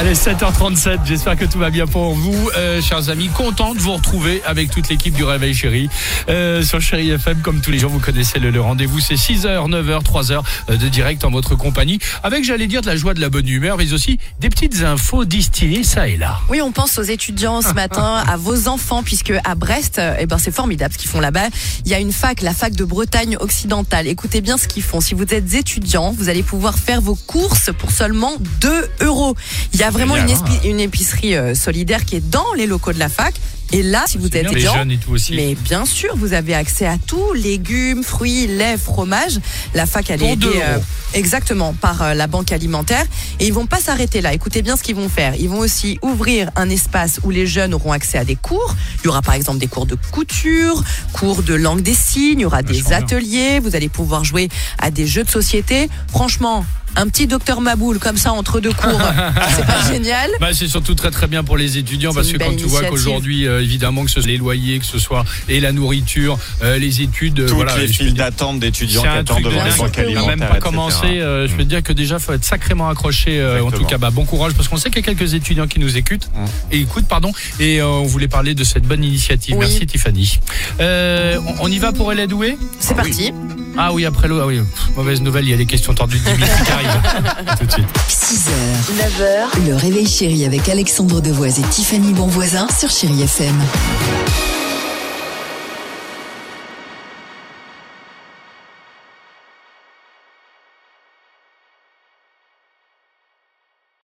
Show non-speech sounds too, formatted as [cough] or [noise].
Allez, 7h37, j'espère que tout va bien pour vous, euh, chers amis. Content de vous retrouver avec toute l'équipe du Réveil Chéri euh, sur Chéri FM. Comme tous les jours, vous connaissez le, le rendez-vous, c'est 6h, 9h, 3h de direct en votre compagnie. Avec, j'allais dire, de la joie, de la bonne humeur, mais aussi des petites infos distillées ça et là. Oui, on pense aux étudiants ce matin, [laughs] à vos enfants, puisque à Brest, eh ben c'est formidable ce qu'ils font là-bas. Il y a une fac, la fac de Bretagne occidentale. Écoutez bien ce qu'ils font. Si vous êtes étudiant, vous allez pouvoir faire vos courses pour seulement 2 euros. Il y a vraiment une, Génial, espi- une épicerie euh, solidaire qui est dans les locaux de la fac. Et là, si vous êtes bien, étudiant, jeunes et tout aussi. mais bien sûr, vous avez accès à tout, légumes, fruits, lait, fromage. La fac, elle est aidée, euh, exactement par euh, la banque alimentaire. Et ils vont pas s'arrêter là. Écoutez bien ce qu'ils vont faire. Ils vont aussi ouvrir un espace où les jeunes auront accès à des cours. Il y aura par exemple des cours de couture, cours de langue des signes, il y aura des Vachement bien. ateliers. Vous allez pouvoir jouer à des jeux de société. Franchement, un petit docteur Maboul comme ça entre deux cours, [laughs] c'est pas génial. Bah, c'est surtout très très bien pour les étudiants parce que quand tu vois qu'aujourd'hui, euh, évidemment, que ce soit les loyers, que ce soit et la nourriture, euh, les études, euh, Toutes voilà, les files d'attente d'étudiants qui attendent devant les banques alimentaires. même pas etc. commencé. euh, je peux te dire que déjà, faut être sacrément accroché. euh, en tout cas, bah, bon courage parce qu'on sait qu'il y a quelques étudiants qui nous écoutent Mm. et écoutent, pardon. Et euh, on voulait parler de cette bonne initiative. Oui. Merci Tiffany. Euh, on, on y va pour Elle douée C'est parti. Ah oui, après l'eau. Ah oui, pff, mauvaise nouvelle. Il y a les questions tordues de 10 000 qui arrivent. À [laughs] tout de suite. 6h, 9h, le réveil chéri avec Alexandre Devoise et Tiffany Bonvoisin sur Chérie FM.